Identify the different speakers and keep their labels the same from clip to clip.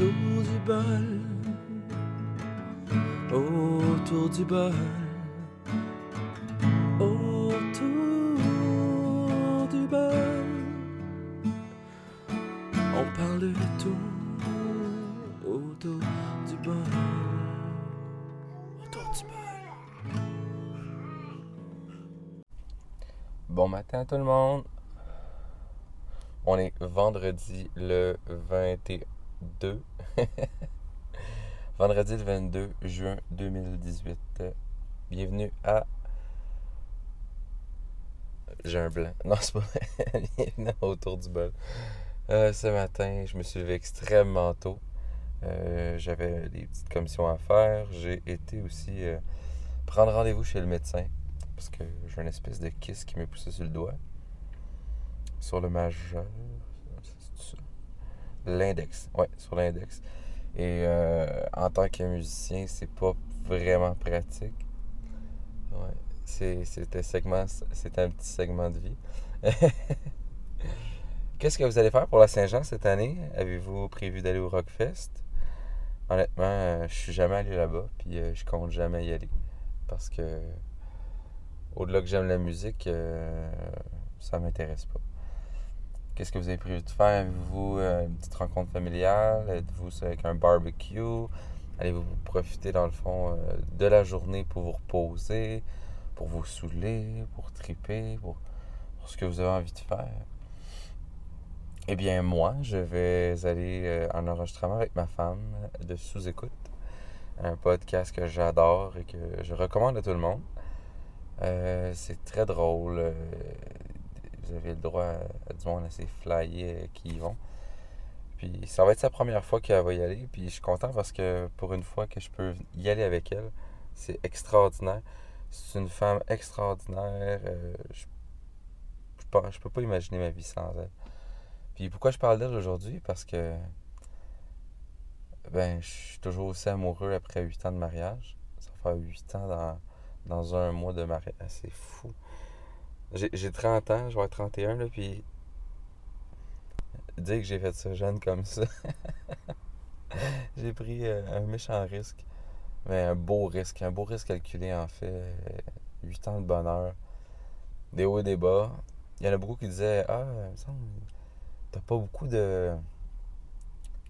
Speaker 1: Du bol, autour du bol, autour du bol. On parle de tout autour du bol, autour du bol.
Speaker 2: Bon matin tout le monde. On est vendredi le 22. vendredi le 22 juin 2018. Bienvenue à. J'ai un blanc. Non, c'est pas. Bienvenue autour du bol. Euh, ce matin, je me suis levé extrêmement tôt. Euh, J'avais des petites commissions à faire. J'ai été aussi euh, prendre rendez-vous chez le médecin parce que j'ai une espèce de kiss qui m'est poussé sur le doigt. Sur le majeur. C'est? L'index. Ouais, sur l'index. Et euh, en tant que musicien, c'est pas vraiment pratique. Ouais. C'est, c'était, segment, c'était un petit segment de vie. Qu'est-ce que vous allez faire pour la Saint-Jean cette année? Avez-vous prévu d'aller au Rockfest? Honnêtement, euh, je suis jamais allé là-bas, puis euh, je compte jamais y aller. Parce que au-delà que j'aime la musique, ça m'intéresse pas. Qu'est-ce que vous avez prévu de faire? Avez-vous euh, une petite rencontre familiale? Êtes-vous avec un barbecue? Allez-vous profiter, dans le fond, euh, de la journée pour vous reposer, pour vous saouler, pour triper, pour, ce que vous avez envie de faire? Eh bien, moi, je vais aller euh, en enregistrement avec ma femme de sous-écoute. Un podcast que j'adore et que je recommande à tout le monde. C'est très drôle. Avez le droit à, à du monde assez flyé euh, qui y vont. Puis ça va être sa première fois qu'elle va y aller. Puis je suis content parce que pour une fois que je peux y aller avec elle, c'est extraordinaire. C'est une femme extraordinaire. euh, je, je, peux- pas imaginer ma vie sans elle. Puis pourquoi je parle d'elle aujourd'hui? Parce que ben je suis toujours aussi amoureux après 8 ans de mariage. Ça faire 8 ans dans dans un mois de mariage. Ah, C'est fou. J'ai j'ai 30 ans, je vais avoir 31, là, puis dire que j'ai fait ça jeune comme ça. j'ai pris euh, un méchant risque. Mais un beau risque, un beau risque calculé en fait. Euh, 8 ans de bonheur. Des hauts et des bas. Il y en a beaucoup qui disaient Ah, t'as pas beaucoup de.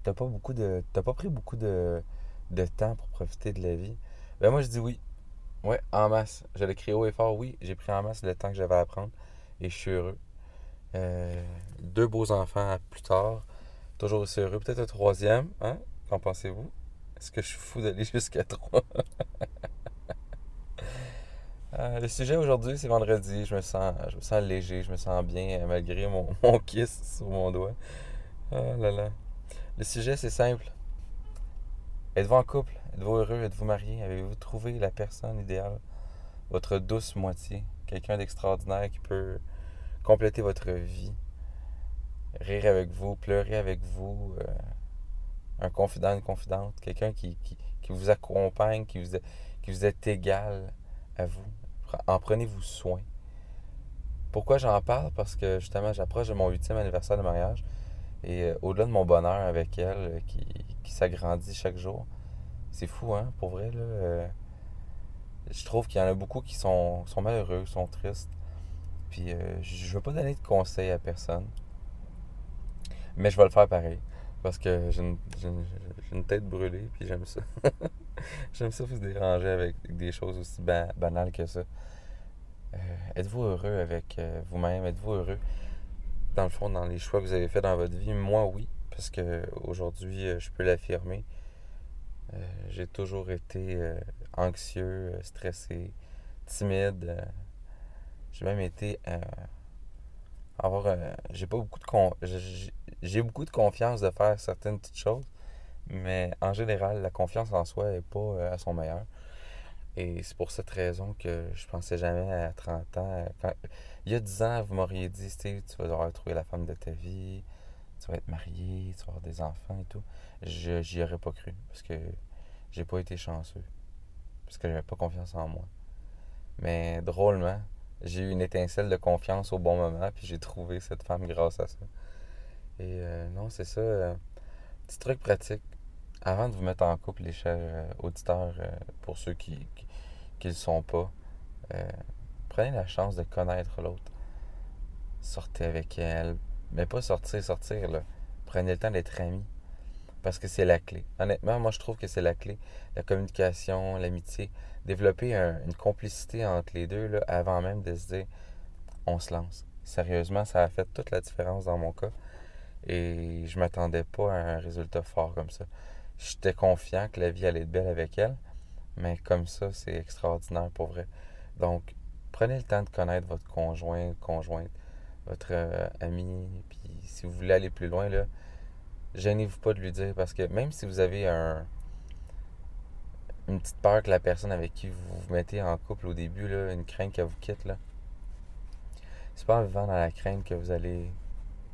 Speaker 2: T'as pas beaucoup de. T'as pas pris beaucoup de, de temps pour profiter de la vie. Ben moi je dis oui. Ouais, en masse. Je l'ai crié haut et fort, oui. J'ai pris en masse le temps que j'avais à prendre et je suis heureux. Euh, deux beaux enfants plus tard. Toujours aussi heureux. Peut-être un troisième, hein? Qu'en pensez-vous? Est-ce que je suis fou d'aller jusqu'à trois? Euh, le sujet aujourd'hui, c'est vendredi. Je me sens, je me sens léger, je me sens bien euh, malgré mon, mon kiss sur mon doigt. Ah là là. Le sujet, c'est simple. Êtes-vous en couple? Êtes-vous heureux? Êtes-vous marié? Avez-vous trouvé la personne idéale? Votre douce moitié? Quelqu'un d'extraordinaire qui peut compléter votre vie? Rire avec vous, pleurer avec vous? euh, un confident, une confidente? Quelqu'un qui, qui, qui vous accompagne, qui vous, qui vous est égal à vous? En prenez-vous soin. Pourquoi j'en parle? Parce que justement, j'approche de mon huitième anniversaire de mariage. Et euh, au-delà de mon bonheur avec elle, euh, qui, qui s'agrandit chaque jour, c'est fou, hein, pour vrai, là. euh, je trouve qu'il y en a beaucoup qui sont, sont malheureux, sont tristes. Puis euh, je veux pas donner de conseils à personne. Mais je vais le faire pareil. Parce que j'ai une, tête brûlée, puis j'aime ça. j'aime ça vous déranger avec des choses aussi ba- banales que ça. Euh, êtes-vous heureux avec euh, vous-même? Êtes-vous heureux, dans le fond, dans les choix que vous avez faits dans votre vie? Moi, oui. Parce que aujourd'hui, je peux l'affirmer. Euh, j'ai toujours été euh, anxieux, euh, stressé, timide. j'ai même été avoir j'ai pas beaucoup de con- j'ai beaucoup de confiance de faire certaines petites choses mais en général la confiance en soi est pas à son meilleur. Et c'est pour cette raison que je pensais jamais à 30 ans. Il y a 10 ans vous m'auriez dit Steve tu vas devoir trouver la femme de ta vie tu vas être marié tu vas avoir des enfants et tout je j'y aurais pas cru parce que j'ai pas été chanceux parce que j'avais pas confiance en moi mais drôlement j'ai eu une étincelle de confiance au bon moment, puis j'ai trouvé cette femme grâce à ça. Et euh, non, c'est ça. euh, petit truc pratique. avant de vous mettre en couple, les chers euh, auditeurs, pour ceux qui ne le sont pas, prenez la chance de connaître l'autre. Sortez avec elle. Mais pas sortir, sortir, là. Prenez le temps d'être amis. Parce que c'est la clé. Honnêtement, moi, je trouve que c'est la clé. La communication, l'amitié. Développer une complicité entre les deux, avant même de se dire, on se lance. Sérieusement, ça a fait toute la différence dans mon cas. Et je m'attendais pas à un résultat fort comme ça. J'étais confiant que la vie allait être belle avec elle. Mais comme ça, c'est extraordinaire pour vrai. Donc, prenez le temps de connaître votre conjoint, conjointe, votre euh, ami. Puis si vous voulez aller plus loin, là, gênez-vous pas de lui dire parce que même si vous avez un une petite peur que la personne avec qui vous vous mettez en couple au début, là, une crainte qu'elle vous quitte, là, c'est pas en vivant dans la crainte que vous allez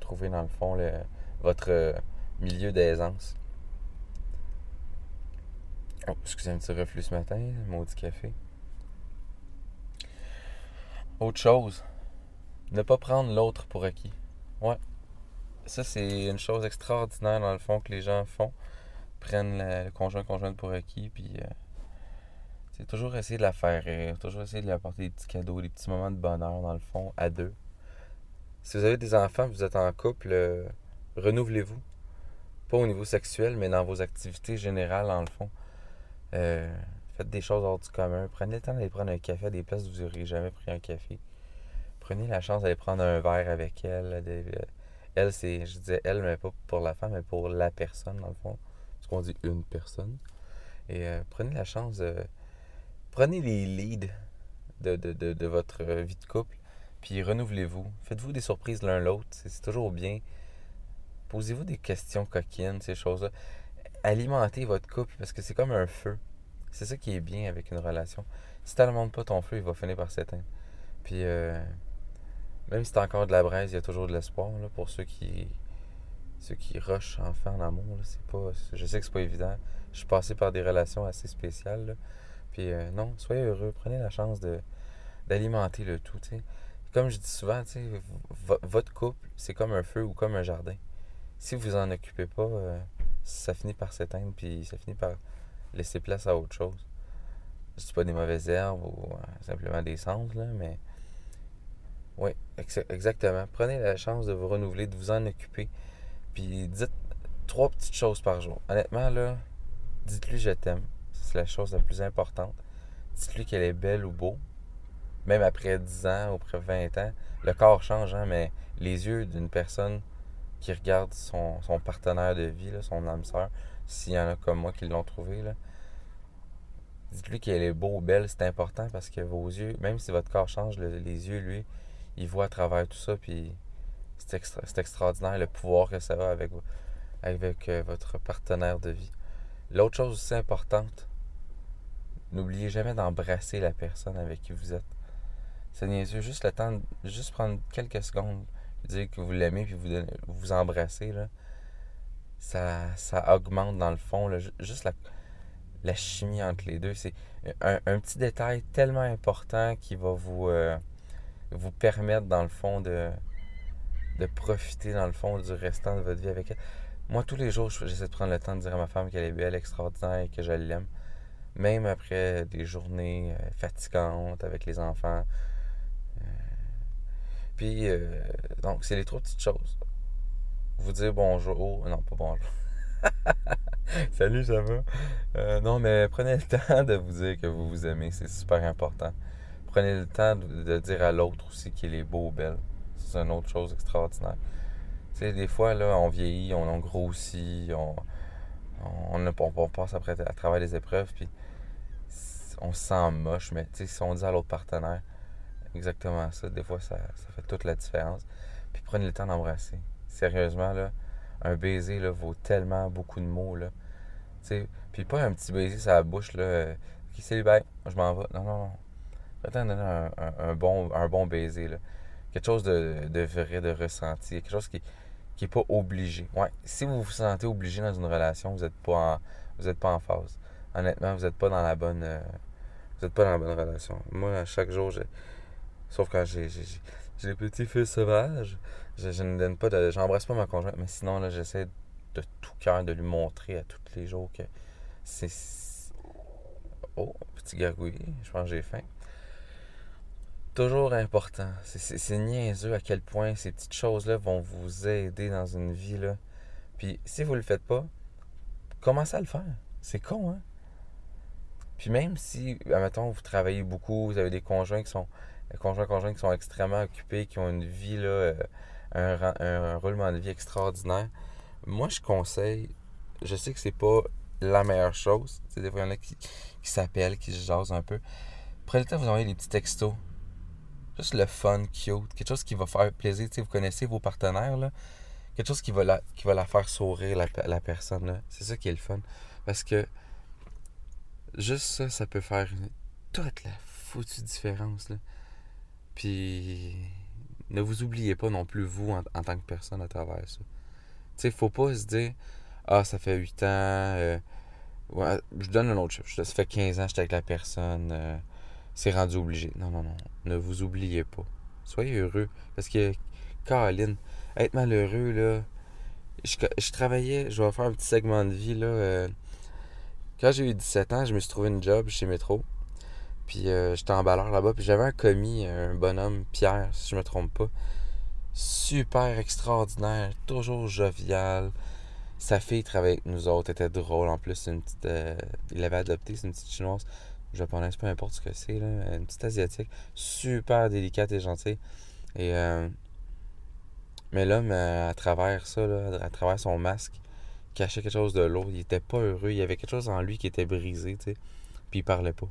Speaker 2: trouver dans le fond votre euh, milieu d'aisance. Oh, excusez un petit reflux ce matin, maudit café. Autre chose, ne pas prendre l'autre pour acquis. Ouais. Ça, c'est une chose extraordinaire dans le fond que les gens font. Prennent le conjoint conjointe pour acquis, puis euh, c'est toujours essayer de la faire rire, toujours essayer de lui apporter des petits cadeaux, des petits moments de bonheur dans le fond, à deux. Si vous avez des enfants, vous êtes en couple, euh, renouvelez-vous. Pas au niveau sexuel, mais dans vos activités générales, dans le fond. Euh, faites des choses hors du commun. Prenez le temps d'aller prendre un café à des places où vous n'aurez jamais pris un café. Prenez la chance d'aller prendre un verre avec elle. Euh, elle, c'est, je disais elle, mais pas pour la femme, mais pour la personne, dans le fond. Parce qu'on dit une personne. Et euh, prenez la chance de. Prenez les leads de, de, de, votre vie de couple. Puis renouvelez-vous. Faites-vous des surprises l'un l'autre. C'est toujours bien. Posez-vous des questions coquines, ces choses-là alimenter votre couple parce que c'est comme un feu. C'est ça qui est bien avec une relation. Si tu n'alimentes pas ton feu, il va finir par s'éteindre. Puis, euh, même si tu encore de la braise, il y a toujours de l'espoir pour ceux qui ceux qui rushent enfin en amour. C'est pas, je sais que c'est pas évident. Je suis passé par des relations assez spéciales. Puis, euh, non, soyez heureux. Prenez la chance de d'alimenter le tout. Comme je dis souvent, votre couple, c'est comme un feu ou comme un jardin. Si vous en occupez pas, euh, ça finit par s'éteindre, puis ça finit par laisser place à autre chose. Je pas des mauvaises herbes ou euh, simplement des cendres, là, mais. Oui, exactement. Prenez la chance de vous renouveler, de vous en occuper. Puis dites trois petites choses par jour. Honnêtement, là, dites-lui je t'aime. C'est la chose la plus importante. Dites-lui qu'elle est belle ou beau. Même après 10 ans ou après 20 ans, le corps change, hein, mais les yeux d'une personne qui regarde son, partenaire de vie, son âme sœur, s'il y en a comme moi qui l'ont trouvé, dites-lui qu'elle est beau ou belle, c'est important parce que vos yeux, même si votre corps change, les yeux, lui, il voit à travers tout ça, puis c'est, extraordinaire le pouvoir que ça a avec, avec euh, votre partenaire de vie. L'autre chose aussi importante, n'oubliez jamais d'embrasser la personne avec qui vous êtes. C'est juste le temps, juste prendre quelques secondes dire que vous l'aimez puis vous, vous embrassez, là, ça, ça augmente dans le fond, juste la, la, chimie entre les deux. C'est un, petit détail tellement important qui va vous, euh, vous permettre, dans le fond, de, de profiter, dans le fond, du restant de votre vie avec elle. Moi, tous les jours, j'essaie de prendre le temps de dire à ma femme qu'elle est belle, extraordinaire et que je l'aime. Même après des journées euh, fatigantes avec les enfants, puis, euh, donc, c'est les trois petites choses. Vous dire bonjour. Non, pas bonjour. Salut, ça va? Euh, non, mais prenez le temps de vous dire que vous vous aimez. C'est super important. Prenez le temps de, dire à l'autre aussi qu'il est beau ou belle. C'est une autre chose extraordinaire. Tu sais, des fois, là, on vieillit, on, grossit, on, on, on, passe après à travers les épreuves, puis on se sent moche. Mais tu sais, si on dit à l'autre partenaire, exactement ça. Des fois, ça, fait toute la différence. Puis prenez le temps d'embrasser. Sérieusement, là, un baiser là, vaut tellement beaucoup de mots. Là. puis pas un petit baiser sur la bouche. Là, euh, qui c'est ben, je m'en vais. Non, non, non. Attends, un, un, bon, un bon baiser. Quelque chose de, de vrai, de ressenti. Quelque chose qui n'est pas obligé. Ouais, si vous vous sentez obligé dans une relation, vous n'êtes pas, en, pas en phase. Honnêtement, vous n'êtes pas dans la bonne. Euh, vous êtes pas dans la bonne relation. Moi, à chaque jour, j'ai Sauf quand j'ai des petits fils sauvages, je, ne donne pas de. J'embrasse pas ma conjointe, mais sinon, là, j'essaie de tout cœur de lui montrer à tous les jours que c'est. Oh, petit gargouille, je pense que j'ai faim. Toujours important. C'est niaiseux à quel point ces petites choses-là vont vous aider dans une vie. Là. Puis si vous le faites pas, commencez à le faire. C'est con, hein? Puis même si, admettons, vous travaillez beaucoup, vous avez des conjoints qui sont conjoints qui sont extrêmement occupés, qui ont une vie, là, euh, un, un, roulement de vie extraordinaire, moi je conseille, je sais que c'est pas la meilleure chose, c'est des fois il y en a qui, qui s'appellent, qui se jasent un peu. Prenez le temps de vous envoyer des petits textos. Juste le fun, cute, quelque chose qui va faire plaisir. vous connaissez vos partenaires, là. Quelque chose qui va la, qui va la faire sourire, la, la personne. C'est ça qui est le fun. Parce que Juste ça, ça peut faire toute la foutue différence. Là. Puis ne vous oubliez pas non plus, vous, en, tant que personne à travers ça. Tu sais, faut pas se dire Ah, ça fait 8 ans. Euh, ouais, je donne un autre chiffre. Ça fait 15 ans que j'étais avec la personne. Euh, c'est rendu obligé. Non, non, non. Ne vous oubliez pas. Soyez heureux. Parce que, Caroline, être malheureux, là. Je, je, travaillais, je vais faire un petit segment de vie, là. Euh, quand j'ai eu 17 ans, je me suis trouvé une job chez Métro. Puis euh, j'étais emballeur là-bas. Puis j'avais un commis, un bonhomme, Pierre, si je me trompe pas. Super extraordinaire, toujours jovial. Sa fille travaillait avec nous autres, était drôle en plus. Une petite, euh, il l'avait adopté, c'est une petite chinoise, japonaise, peu importe ce que c'est, là, une petite asiatique, super délicate et gentille. Et euh, mais l'homme, à travers ça, à travers son masque, cachait quelque chose de l'autre. Il était pas heureux. Il y avait quelque chose en lui qui était brisé. Puis il parlait pas.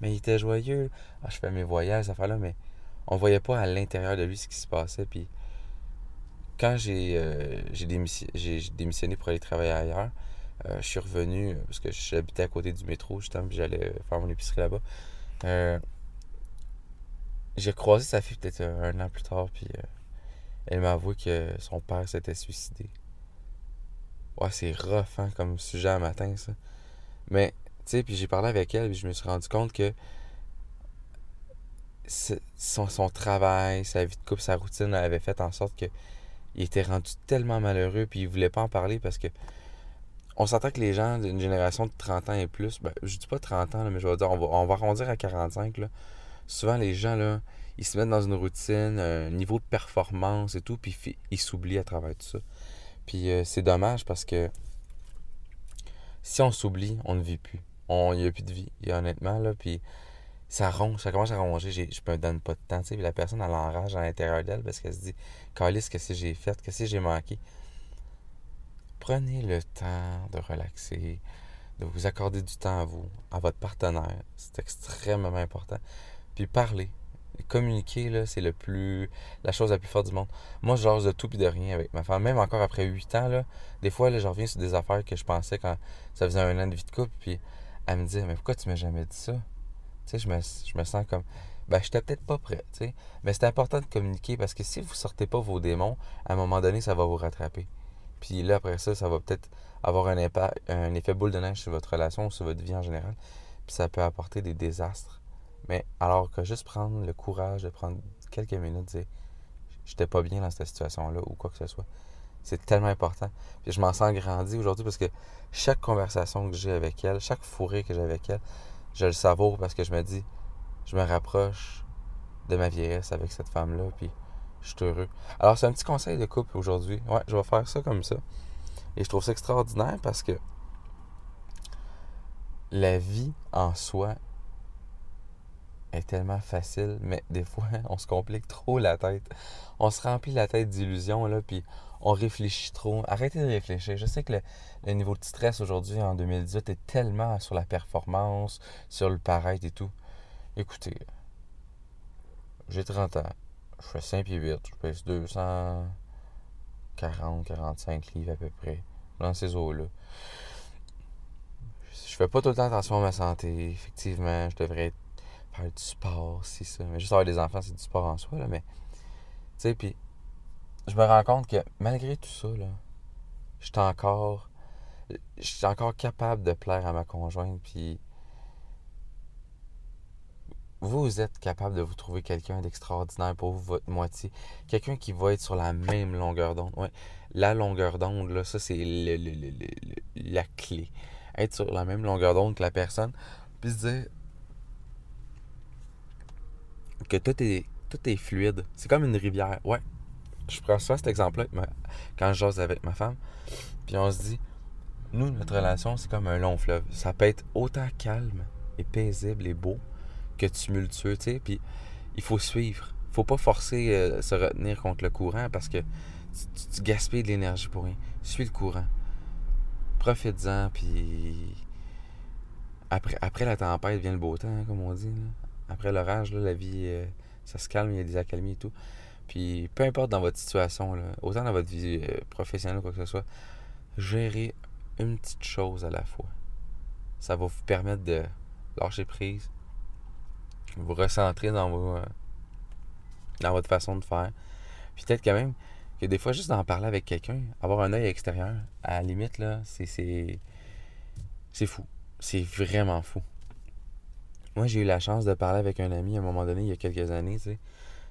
Speaker 2: Mais il était joyeux. Ah, je fais mes voyages, ça fait là, mais on voyait pas à l'intérieur de lui ce qui se passait. Puis quand j'ai euh, démissionné, pour aller travailler ailleurs, euh, je suis revenu parce que j'habitais à côté du métro, justement, puis j'allais faire mon épicerie là-bas. Euh, j'ai croisé sa fille peut-être un an plus tard, puis elle m'a avoué que son père s'était suicidé. Ouais, c'est rough, hein, comme sujet à matin, ça. Mais, tu sais, puis j'ai parlé avec elle, et je me suis rendu compte que son, son travail, sa vie de couple, sa routine avait fait en sorte que il était rendu tellement malheureux, puis il voulait pas en parler parce que on s'entend que les gens d'une génération de 30 ans et plus, ben, je dis pas 30 ans, mais je vais dire, on va, on va arrondir à 45, là. Souvent, les gens, là, ils se mettent dans une routine, un niveau de performance et tout, puis ils s'oublient à travers tout ça. Puis euh, c'est dommage parce que si on s'oublie, on ne vit plus. Il n'y a plus de vie, honnêtement, là. Puis ça ronge, ça commence à ronger. Je me donne pas de temps, tu la personne, elle enrage à l'intérieur d'elle parce qu'elle se dit Calice, qu'est-ce que j'ai fait? Qu'est-ce que j'ai manqué? Prenez le temps de relaxer, de vous accorder du temps à vous, à votre partenaire. C'est extrêmement important. Puis parlez communiquer, là, c'est le plus la chose la plus forte du monde. Moi, je jase de tout et de rien avec ma femme. Même encore après 8 ans, là, des fois, là, je reviens sur des affaires que je pensais quand ça faisait un an de vie de couple, puis elle me dit Mais pourquoi tu m'as jamais dit ça? Tu sais, je me, je me sens comme ben, j'étais peut-être pas prêt, tu sais. Mais c'est important de communiquer parce que si vous sortez pas vos démons, à un moment donné, ça va vous rattraper. Puis là, après ça, ça va peut-être avoir un effet boule de neige sur votre relation ou sur votre vie en général. Puis ça peut apporter des désastres. Mais alors que juste prendre le courage de prendre quelques minutes, dire j'étais pas bien dans cette situation-là ou quoi que ce soit, c'est tellement important. Puis je m'en sens grandi aujourd'hui parce que chaque conversation que j'ai avec elle, chaque fourré que j'ai avec elle, je le savoure parce que je me dis, je me rapproche de ma vieillesse avec cette femme-là, puis je suis heureux. Alors, c'est un petit conseil de couple aujourd'hui. Ouais, je vais faire ça comme ça. Et je trouve ça extraordinaire parce que la vie en soi est tellement facile, mais des fois, on se complique trop la tête. On se remplit la tête d'illusions, là, puis on réfléchit trop. Arrêtez de réfléchir. Je sais que le, niveau de stress aujourd'hui, en 2018, est tellement sur la performance, sur le paraître et tout. Écoutez, j'ai 30 ans, je fais 5 pieds 8, je pèse 240, 45 livres à peu près, dans ces eaux-là. Je fais pas tout le temps attention à ma santé, effectivement, je devrais faire du sport, c'est ça. Mais juste avoir des enfants, c'est du sport en soi, là, mais. Tu sais, puis. Je me rends compte que malgré tout ça, là, je suis encore. Je suis encore capable de plaire à ma conjointe, puis. Vous êtes capable de vous trouver quelqu'un d'extraordinaire pour votre moitié. Quelqu'un qui va être sur la même longueur d'onde. La longueur d'onde, là, ça, c'est le- le- le- la clé. Être sur la même longueur d'onde que la personne. Puis se dire que tout est, tout est fluide. C'est comme une rivière. Ouais. Je prends souvent cet exemple-là quand je jase avec ma femme. Puis on se dit, nous, notre relation, c'est comme un long fleuve. Ça peut être autant calme et paisible et beau que tumultueux, tu sais. Puis il faut suivre. faut pas forcer euh, se retenir contre le courant parce que tu, gaspilles de l'énergie pour rien. Suis le courant. Profites-en, puis après, après la tempête vient le beau temps, hein, comme on dit. Après l'orage, la vie, euh, ça se calme, il y a des accalmies et tout. Puis peu importe dans votre situation, autant dans votre vie euh, professionnelle ou quoi que ce soit, gérez une petite chose à la fois. Ça va vous permettre de lâcher prise, vous recentrer dans, vos, euh, dans votre façon de faire. Puis peut-être quand même que des fois, juste d'en parler avec quelqu'un, avoir un œil extérieur, à la limite, là, c'est, fou. C'est vraiment fou. Moi, j'ai eu la chance de parler avec un ami à un moment donné, il y a quelques années.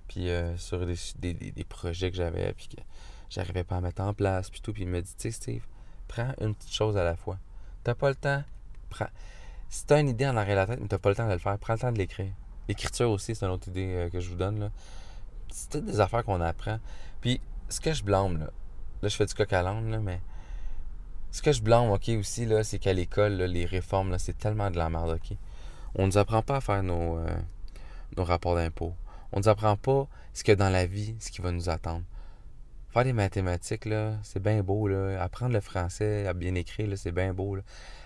Speaker 2: Puis euh, sur des, projets que j'avais, puis que j'arrivais pas à mettre en place, puis tout. Puis il me dit, tu sais, Steve, prends une petite chose à la fois. T'as pas le temps, prends. Si t'as une idée en arrière la tête, mais t'as pas le temps de le faire, prends le temps de l'écrire. L'écriture aussi, c'est une autre idée euh, que je vous donne, là. C'est toutes des affaires qu'on apprend. Puis, ce que je blâme, là, là, je fais du coq à l'âne, mais ce que je blâme, OK, aussi, là, c'est qu'à l'école, là, les réformes, là, c'est tellement de la merde, OK. On nous apprend pas à faire nos, euh, rapports d'impôts. On nous apprend pas ce que dans la vie, ce qui va nous attendre. Faire des mathématiques, là, c'est bien beau, là. Apprendre le français à bien écrire, là, c'est bien beau, là.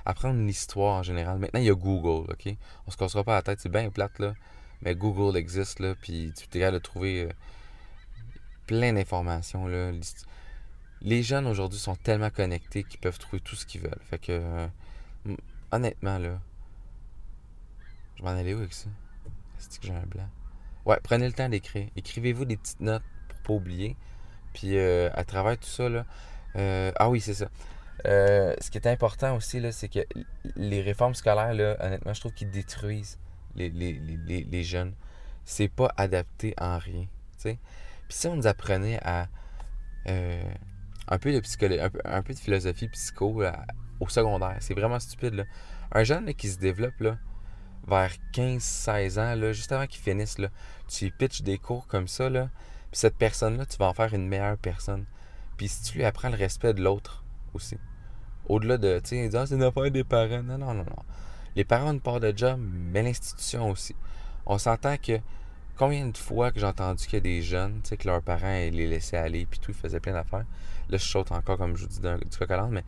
Speaker 2: Apprendre l'histoire en général. Maintenant, il y a Google, OK? On se cassera pas la tête, c'est bien plate, là. Mais Google existe, là, puis tu es capable de trouver euh, plein d'informations, là. Les jeunes aujourd'hui sont tellement connectés qu'ils peuvent trouver tout ce qu'ils veulent. Fait que, euh, honnêtement, là, je m'en allais où avec ça? C'est que j'ai un blanc? Ouais, prenez le temps d'écrire. Écrivez-vous des petites notes pour pas oublier. Puis euh, à travers tout ça, là, euh, ah oui, c'est ça. Euh, ce qui est important aussi, c'est que les réformes scolaires, là, honnêtement, je trouve qu'ils détruisent les, les, les, les- jeunes. C'est pas adapté en rien. Puis si on nous apprenait à un peu de psychologie, un peu, de philosophie psycho au secondaire, c'est vraiment stupide. Là. Un jeune qui se développe là, vers 15-16 ans, là, juste avant qu'il finisse, là, tu pitches des cours comme ça, là, cette personne-là, tu vas en faire une meilleure personne. Puis si tu lui apprends le respect de l'autre aussi. Au-delà de, tu sais, Ah, c'est une affaire des parents. Non, non, non, non. Les parents ont une part de job, mais l'institution aussi. On s'entend que combien de fois que j'ai entendu qu'il y a des jeunes, tu sais, que leurs parents les laissaient aller, puis tout, ils faisaient plein d'affaires. Là, je saute encore, comme je vous dis, du coq à mais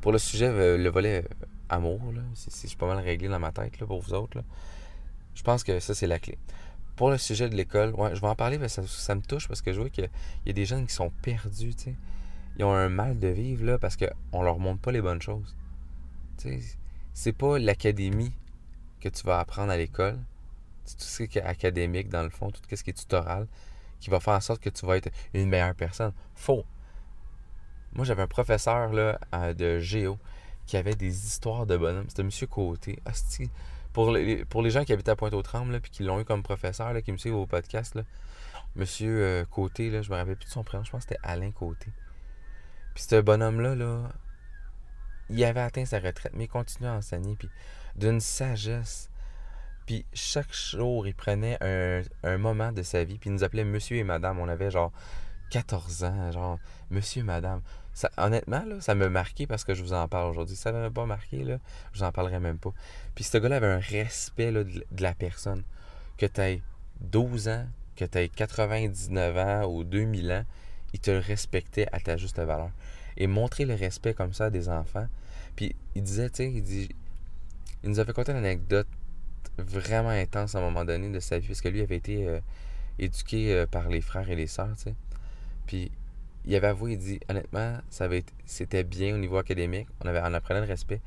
Speaker 2: pour le sujet, euh, le volet euh, amour, là, c'est- c'est pas mal réglé dans ma tête, là, pour vous autres, là. Je pense que ça, c'est la clé. Pour le sujet de l'école, je vais en parler, mais ça, ça me touche parce que je vois qu'il y a des jeunes qui sont perdus, tu. Ils ont un mal de vivre, parce qu'on leur montre pas les bonnes choses. Tu sais, c'est pas l'académie que tu vas apprendre à l'école. C'est tout ce qui est académique, dans le fond, tout ce qui est tutoral, qui va faire en sorte que tu vas être une meilleure personne. Faux. Moi, j'avais un professeur de géo qui avait des histoires de bonhommes. C'était M. Côté. Asti. Pour les, gens qui habitent à Pointe-aux-Trembles, puis qui l'ont eu comme professeur, là, qui me suivent au podcast, là, M. euh, Côté, là, je me rappelle plus de son prénom, je pense que c'était Alain Côté. Puis ce bonhomme-là, là, il avait atteint sa retraite, mais il continuait à enseigner, puis d'une sagesse. Puis chaque jour, il prenait un, un moment de sa vie, puis il nous appelait Monsieur et Madame. On avait genre 14 ans, genre Monsieur et Madame. Honnêtement, ça m'a marqué parce que je vous en parle aujourd'hui. Ça ne m'a pas marqué, là, je vous en parlerai même pas. Puis ce gars-là avait un respect de, la personne. Que tu aies 12 ans, que tu aies 99 ans ou 2000 ans, il te respectait à ta juste valeur. Et montrer le respect comme ça des enfants. Puis il disait, tu il dit. Il nous a fait conter une anecdote vraiment intense à un moment donné de sa vie, parce que lui avait été euh, éduqué euh, par les frères et les sœurs, tu sais. Puis il avait avoué, il dit, honnêtement, ça avait c'était bien au niveau académique, on, avait, on apprenait le respect,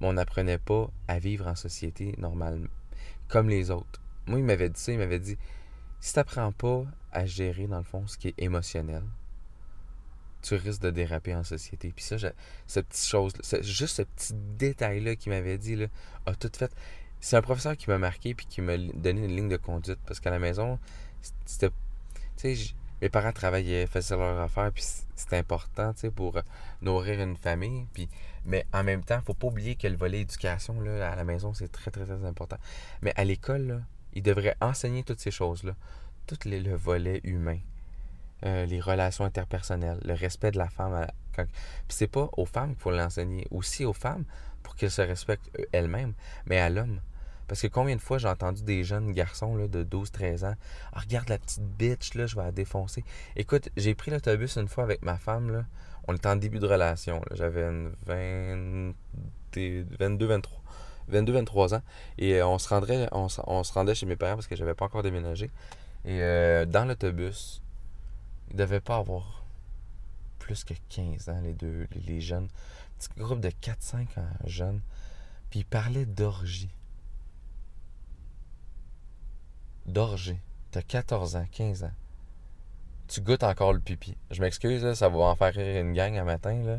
Speaker 2: mais on n'apprenait pas à vivre en société normalement, comme les autres. Moi, il m'avait dit ça, il m'avait dit, si tu n'apprends pas à gérer, dans le fond, ce qui est émotionnel, tu risques de déraper en société. Puis ça, j'ai- cette petite chose, juste ce petit détail-là qu'il m'avait dit, là, a tout fait. c'est un professeur qui m'a marqué puis qui m'a donné une ligne de conduite parce qu'à la maison, c'était. Tu sais, mes parents travaillaient, faisaient leur affaire, puis c'était important, tu pour nourrir une famille. Mais en même temps, faut pas oublier que le volet éducation, à la maison, c'est très, très, très important. Mais à l'école, ils devraient enseigner toutes ces choses-là. Tout le volet humain, euh, les relations interpersonnelles, le respect de la femme. Puis c'est pas aux femmes qu'il faut l'enseigner, aussi aux femmes pour qu'elles se respectent elles-mêmes, mais à l'homme. Parce que combien de fois j'ai entendu des jeunes garçons là, de 12-13 ans ah, Regarde la petite bitch, je vais la défoncer. Écoute, j'ai pris l'autobus une fois avec ma femme. On était en début de relation. J'avais 20... 22, 23. 22, 23 ans. Et euh, on se rendait chez mes parents parce que j'avais pas encore déménagé. Et euh, dans l'autobus, ils devaient pas avoir plus que 15 ans, les deux, les, jeunes. Petit groupe de 4-5 jeunes. Puis ils parlaient d'orgie. D'orger. T'as 14 ans, 15 ans. Tu goûtes encore le pipi. Je m'excuse, ça va en faire rire une gang un matin, là.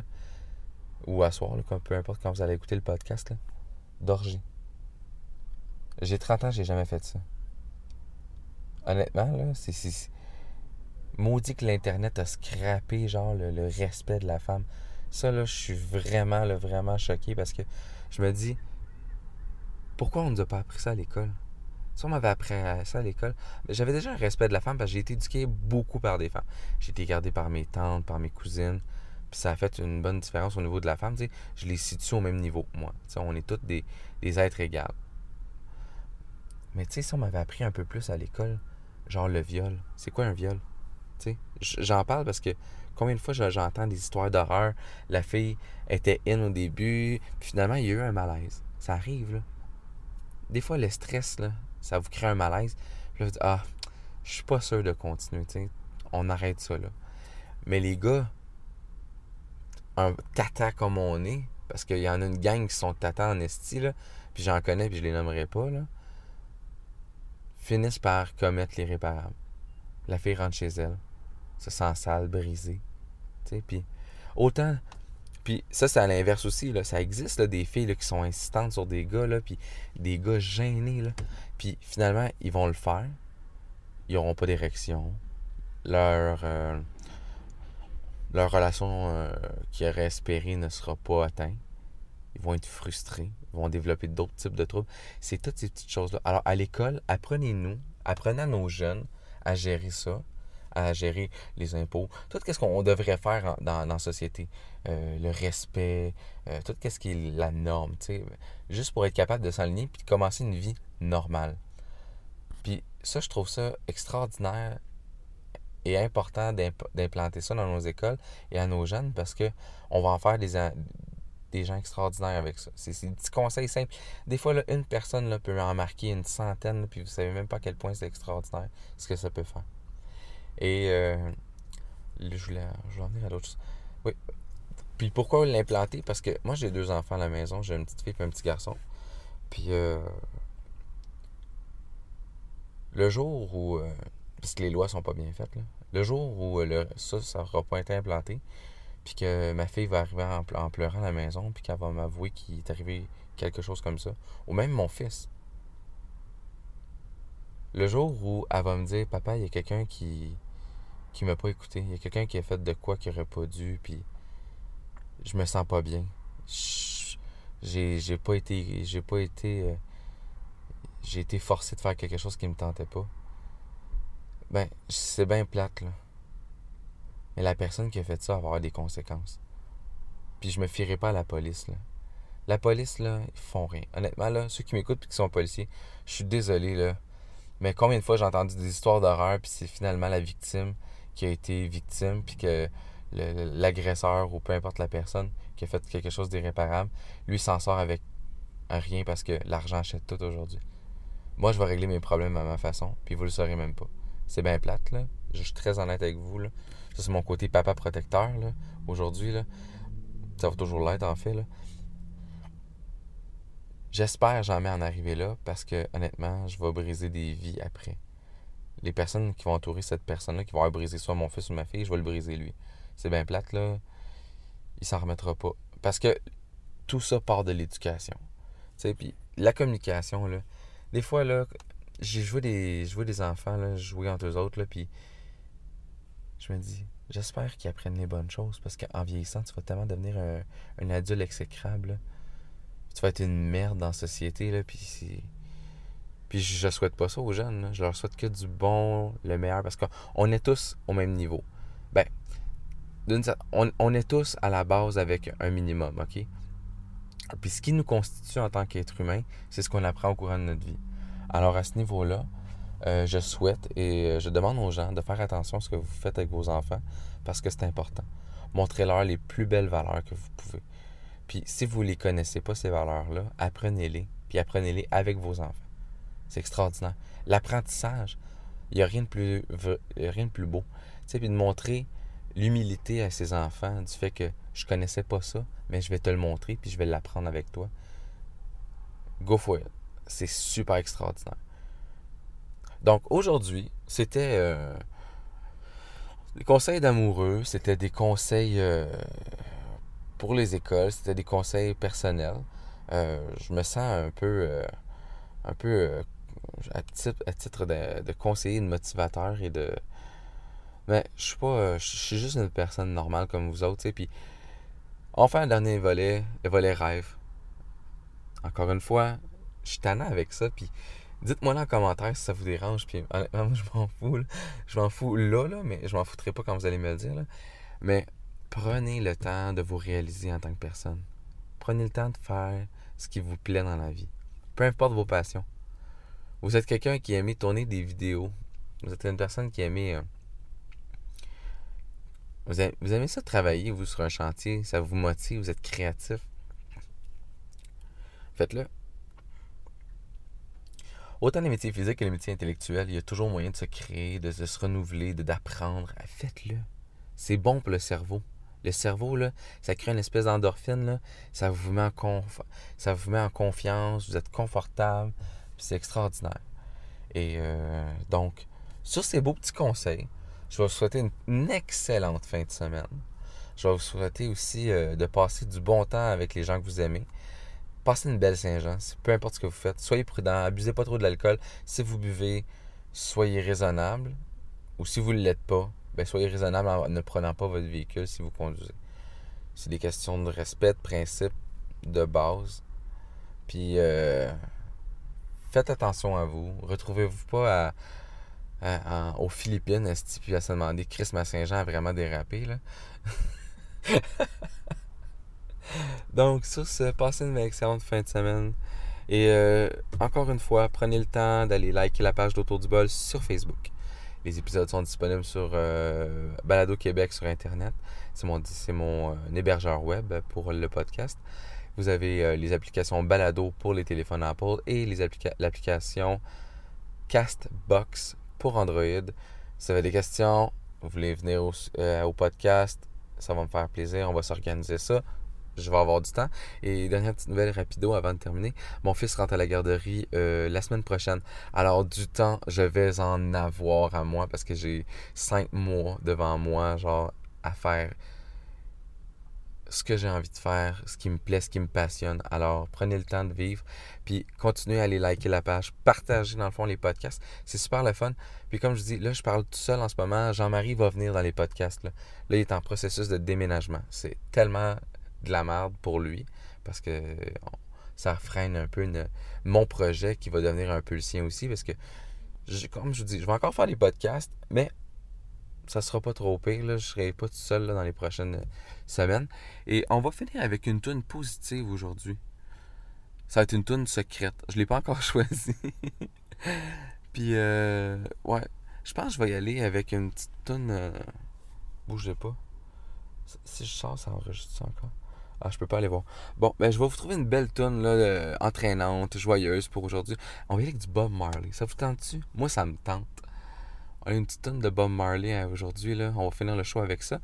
Speaker 2: Ou à soir, peu importe quand vous allez écouter le podcast, là. D'orgie. J'ai 30 ans, j'ai jamais fait ça. Honnêtement, là, c'est. Maudit que l'Internet a scrappé, genre, le, respect de la femme. Ça, là, je suis vraiment, là, vraiment choqué parce que je me dis, pourquoi on ne nous a pas appris ça à l'école? Si on m'avait appris ça à l'école, j'avais déjà un respect de la femme parce que j'ai été éduqué beaucoup par des femmes. J'ai été gardé par mes tantes, par mes cousines. Puis ça a fait une bonne différence au niveau de la femme. je les situe au même niveau, moi. on est tous des, êtres égaux. Mais tu sais, si on m'avait appris un peu plus à l'école, genre le viol, c'est quoi un viol? J'en parle parce que combien de fois j'entends des histoires d'horreur, la fille était in au début, puis finalement il y a eu un malaise. Ça arrive, là. Des fois, le stress, là, ça vous crée un malaise. Puis là, vous dites, ah, je suis pas sûr de continuer. On arrête ça, là. Mais les gars, un tata comme on est, parce qu'il y en a une gang qui sont tata en esti, là, puis j'en connais, puis je les nommerai pas, là, finissent par commettre l'irréparable. La fille rentre chez elle, se sent sale, brisée. Tu puis autant puis ça, c'est à l'inverse aussi. Là. Ça existe là, des filles qui sont insistantes sur des gars, là, puis des gars gênés. Là. Puis finalement, ils vont le faire. Ils n'auront pas d'érection. Leur, euh, leur relation euh, qu'ils espérée ne sera pas atteinte. Ils vont être frustrés. Ils vont développer d'autres types de troubles. C'est toutes ces petites choses-là. Alors, à l'école, apprenez-nous, apprenez à nos jeunes à gérer ça à gérer les impôts, tout ce qu'on devrait faire dans, la société, euh, le respect, euh, tout ce qui est la norme, juste pour être capable de s'aligner puis de commencer une vie normale. Puis ça, je trouve ça extraordinaire et important d'implanter ça dans nos écoles et à nos jeunes parce que on va en faire des, des gens extraordinaires avec ça. C'est des petits conseils simples. Des fois, une personne là, peut en marquer une centaine, puis vous savez même pas à quel point c'est extraordinaire ce que ça peut faire. Et euh, je voulais, je en à d'autres choses. Oui. Puis pourquoi l'implanter? Parce que moi, j'ai deux enfants à la maison. J'ai une petite fille et un petit garçon. Puis euh, le jour où... Euh, parce que les lois sont pas bien faites. Le jour où le, ça, ça n'aura pas été implanté, puis que ma fille va arriver en, en pleurant à la maison, puis qu'elle va m'avouer qu'il est arrivé quelque chose comme ça, ou même mon fils, le jour où elle va me dire, papa, il y a quelqu'un qui qui m'a pas écouté, il y a quelqu'un qui a fait de quoi qu'il aurait pas dû, puis je me sens pas bien. J'ai, j'ai pas été, j'ai pas été, euh, j'ai été forcé de faire quelque chose qui me tentait pas. Ben, c'est bien plate là. Mais la personne qui a fait ça va avoir des conséquences. Puis je me fierai pas à la police là. La police là, ils font rien. Honnêtement là, ceux qui m'écoutent et qui sont policiers, je suis désolé là. Mais combien de fois j'ai entendu des histoires d'horreur, puis c'est finalement la victime qui a été victime, puis que l'agresseur ou peu importe la personne qui a fait quelque chose d'irréparable, lui s'en sort avec rien parce que l'argent achète tout aujourd'hui. Moi, je vais régler mes problèmes à ma façon, puis vous le saurez même pas. C'est bien plate, là. Je suis très honnête avec vous, là. Ça, c'est mon côté papa protecteur, là, aujourd'hui, là. Ça va toujours l'être, en fait, là. J'espère jamais en arriver là parce que honnêtement, je vais briser des vies après. Les personnes qui vont entourer cette personne-là, qui vont avoir soit mon fils ou ma fille, je vais le briser lui. C'est bien plate, là. Il s'en remettra pas. Parce que tout ça part de l'éducation. Tu sais, puis la communication, là. Des fois, là, j'ai joué des, des enfants, là, jouer entre eux autres, là, puis je me dis, j'espère qu'ils apprennent les bonnes choses, parce qu'en vieillissant, tu vas tellement devenir un, un adulte exécrable, là. Tu vas être une merde dans la société, là, puis. Puis je souhaite pas ça aux jeunes, là. Je leur souhaite que du bon, le meilleur, parce qu'on est tous au même niveau. Ben, on, on est tous à la base avec un minimum, OK? Puis ce qui nous constitue en tant qu'être humain, c'est ce qu'on apprend au courant de notre vie. Alors à ce niveau-là, euh, je souhaite et euh, je demande aux gens de faire attention à ce que vous faites avec vos enfants parce que c'est important. Montrez-leur les plus belles valeurs que vous. Puis si vous ne les connaissez pas, ces valeurs-là, apprenez-les. Puis apprenez-les avec vos enfants. C'est extraordinaire. L'apprentissage, il n'y a rien de plus, rien de plus beau. Tu sais, puis de montrer l'humilité à ses enfants du fait que je connaissais pas ça, mais je vais te le montrer puis je vais l'apprendre avec toi. Go for it. C'est super extraordinaire. Donc aujourd'hui, c'était euh, des conseils d'amoureux, c'était des conseils euh, pour les écoles, c'était des conseils personnels. Euh, je me sens un peu, euh, un peu euh, à titre, à titre de, conseiller, de motivateur et de. Mais je suis pas, je suis juste une personne normale comme vous autres. Puis on fait un dernier volet, le volet rêve. Encore une fois, je suis tannant avec ça, puis dites-moi là en commentaire si ça vous dérange, puis honnêtement, moi, je m'en fous, là. Je m'en fous là, là, mais je m'en foutrai pas quand vous allez me le dire. Mais prenez le temps de vous réaliser en tant que personne. Prenez le temps de faire ce qui vous plaît dans la vie. Peu importe vos passions. Vous êtes quelqu'un qui aimait tourner des vidéos. Vous êtes une personne qui aimait... euh, vous, aimez, vous aimez ça travailler, vous, sur un chantier. Ça vous motive, vous êtes créatif. Faites-le. Autant les métiers physiques que les métiers intellectuels, il y a toujours moyen de se créer, de, se renouveler, d'apprendre. Faites-le. C'est bon pour le cerveau. Le cerveau, là, ça crée une espèce d'endorphine. Ça vous met en conf... ça vous met en confiance, vous êtes confortable, c'est extraordinaire. Et euh, donc, sur ces beaux petits conseils, je vais vous souhaiter une, excellente fin de semaine. Je vais vous souhaiter aussi euh, de passer du bon temps avec les gens que vous aimez. Passez une belle Saint-Jean, peu importe ce que vous faites. Soyez prudent, abusez pas trop de l'alcool. Si vous buvez, soyez raisonnable. Ou si vous ne l'êtes pas, ben soyez raisonnable en ne prenant pas votre véhicule si vous conduisez. C'est des questions de respect, de principe, de base. Puis euh, faites attention à vous. Retrouvez-vous pas à, à- à- aux Philippines, esti, puis à se demander Chris ma Saint-Jean a vraiment dérapé là? Donc sur ce, passez une excellente fin de semaine. Et euh, encore une fois, prenez le temps d'aller liker la page d'Autour du bol sur Facebook. Les épisodes sont disponibles sur euh, Balado Québec sur Internet. C'est mon, c'est mon euh, hébergeur web pour le podcast. Vous avez euh, les applications Balado pour les téléphones Apple et les applica- l'application Castbox pour Android. Si vous avez des questions, vous voulez venir au podcast, ça va me faire plaisir. On va s'organiser ça. Je vais avoir du temps. Et dernière petite nouvelle rapido avant de terminer. Mon fils rentre à la garderie euh, la semaine prochaine. Alors du temps, je vais en avoir à moi parce que j'ai cinq mois devant moi, genre, à faire ce que j'ai envie de faire, ce qui me plaît, ce qui me passionne. Alors, prenez le temps de vivre, puis continuez à aller liker la page, partagez dans le fond les podcasts. C'est super le fun. Puis comme je dis, là, je parle tout seul en ce moment. Jean-Marie va venir dans les podcasts. Là, là il est en processus de déménagement. C'est tellement de la merde pour lui parce que on- ça freine un peu mon projet qui va devenir un peu le sien aussi parce que, comme je vous dis, je vais encore faire des podcasts, mais ça sera pas trop pire. Là. Je serai pas tout seul là, dans les prochaines euh, semaines. Et on va finir avec une tune positive aujourd'hui. Ça va être une tune secrète. Je l'ai pas encore choisie. Puis, euh, ouais, je pense que je vais y aller avec une petite tune. Euh... Bougez pas. Si je sors, ça enregistre encore? Ah, je peux pas aller voir. Bon, ben je vais vous trouver une belle là, euh, entraînante, joyeuse pour aujourd'hui. On va y aller avec du Bob Marley. Ça vous tente-tu? Moi, ça me tente. On a une petite tonne de Bob Marley euh, aujourd'hui. Là. On va finir le show avec ça.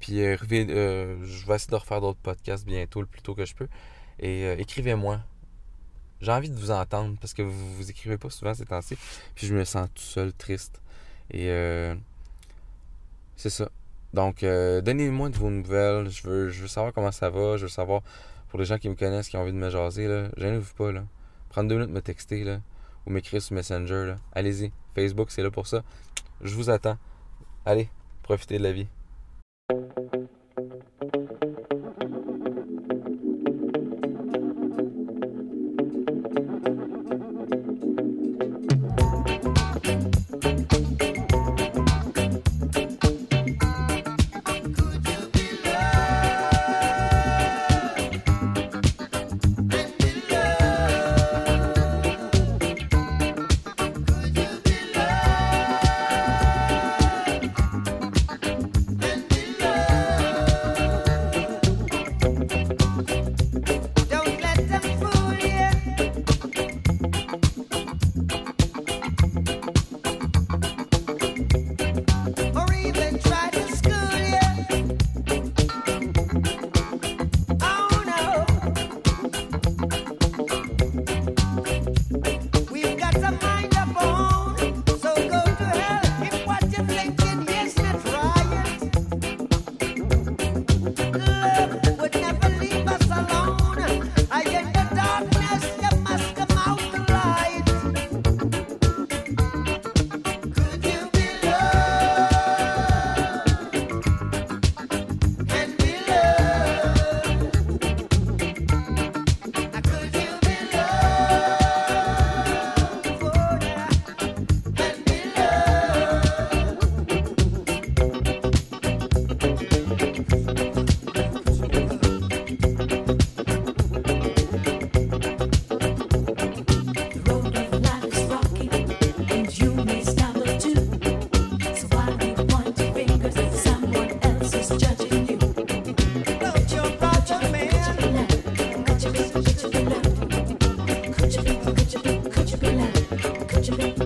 Speaker 2: Puis euh, euh, je vais essayer de refaire d'autres podcasts bientôt, le plus tôt que je peux. Et écrivez-moi. J'ai envie de vous entendre parce que vous vous écrivez pas souvent ces temps-ci. Puis je me sens tout seul, triste. Et c'est ça. Donc, euh, donnez-moi de vos nouvelles. Je veux, savoir comment ça va. Je veux savoir, pour les gens qui me connaissent, qui ont envie de me jaser, là, gênez-vous pas. Là.
Speaker 3: prendre deux minutes me texter, là, ou m'écrire sur Messenger. Allez-y. Facebook, c'est là pour ça. Je vous attends. Allez, profitez de la vie.
Speaker 4: Could you
Speaker 5: make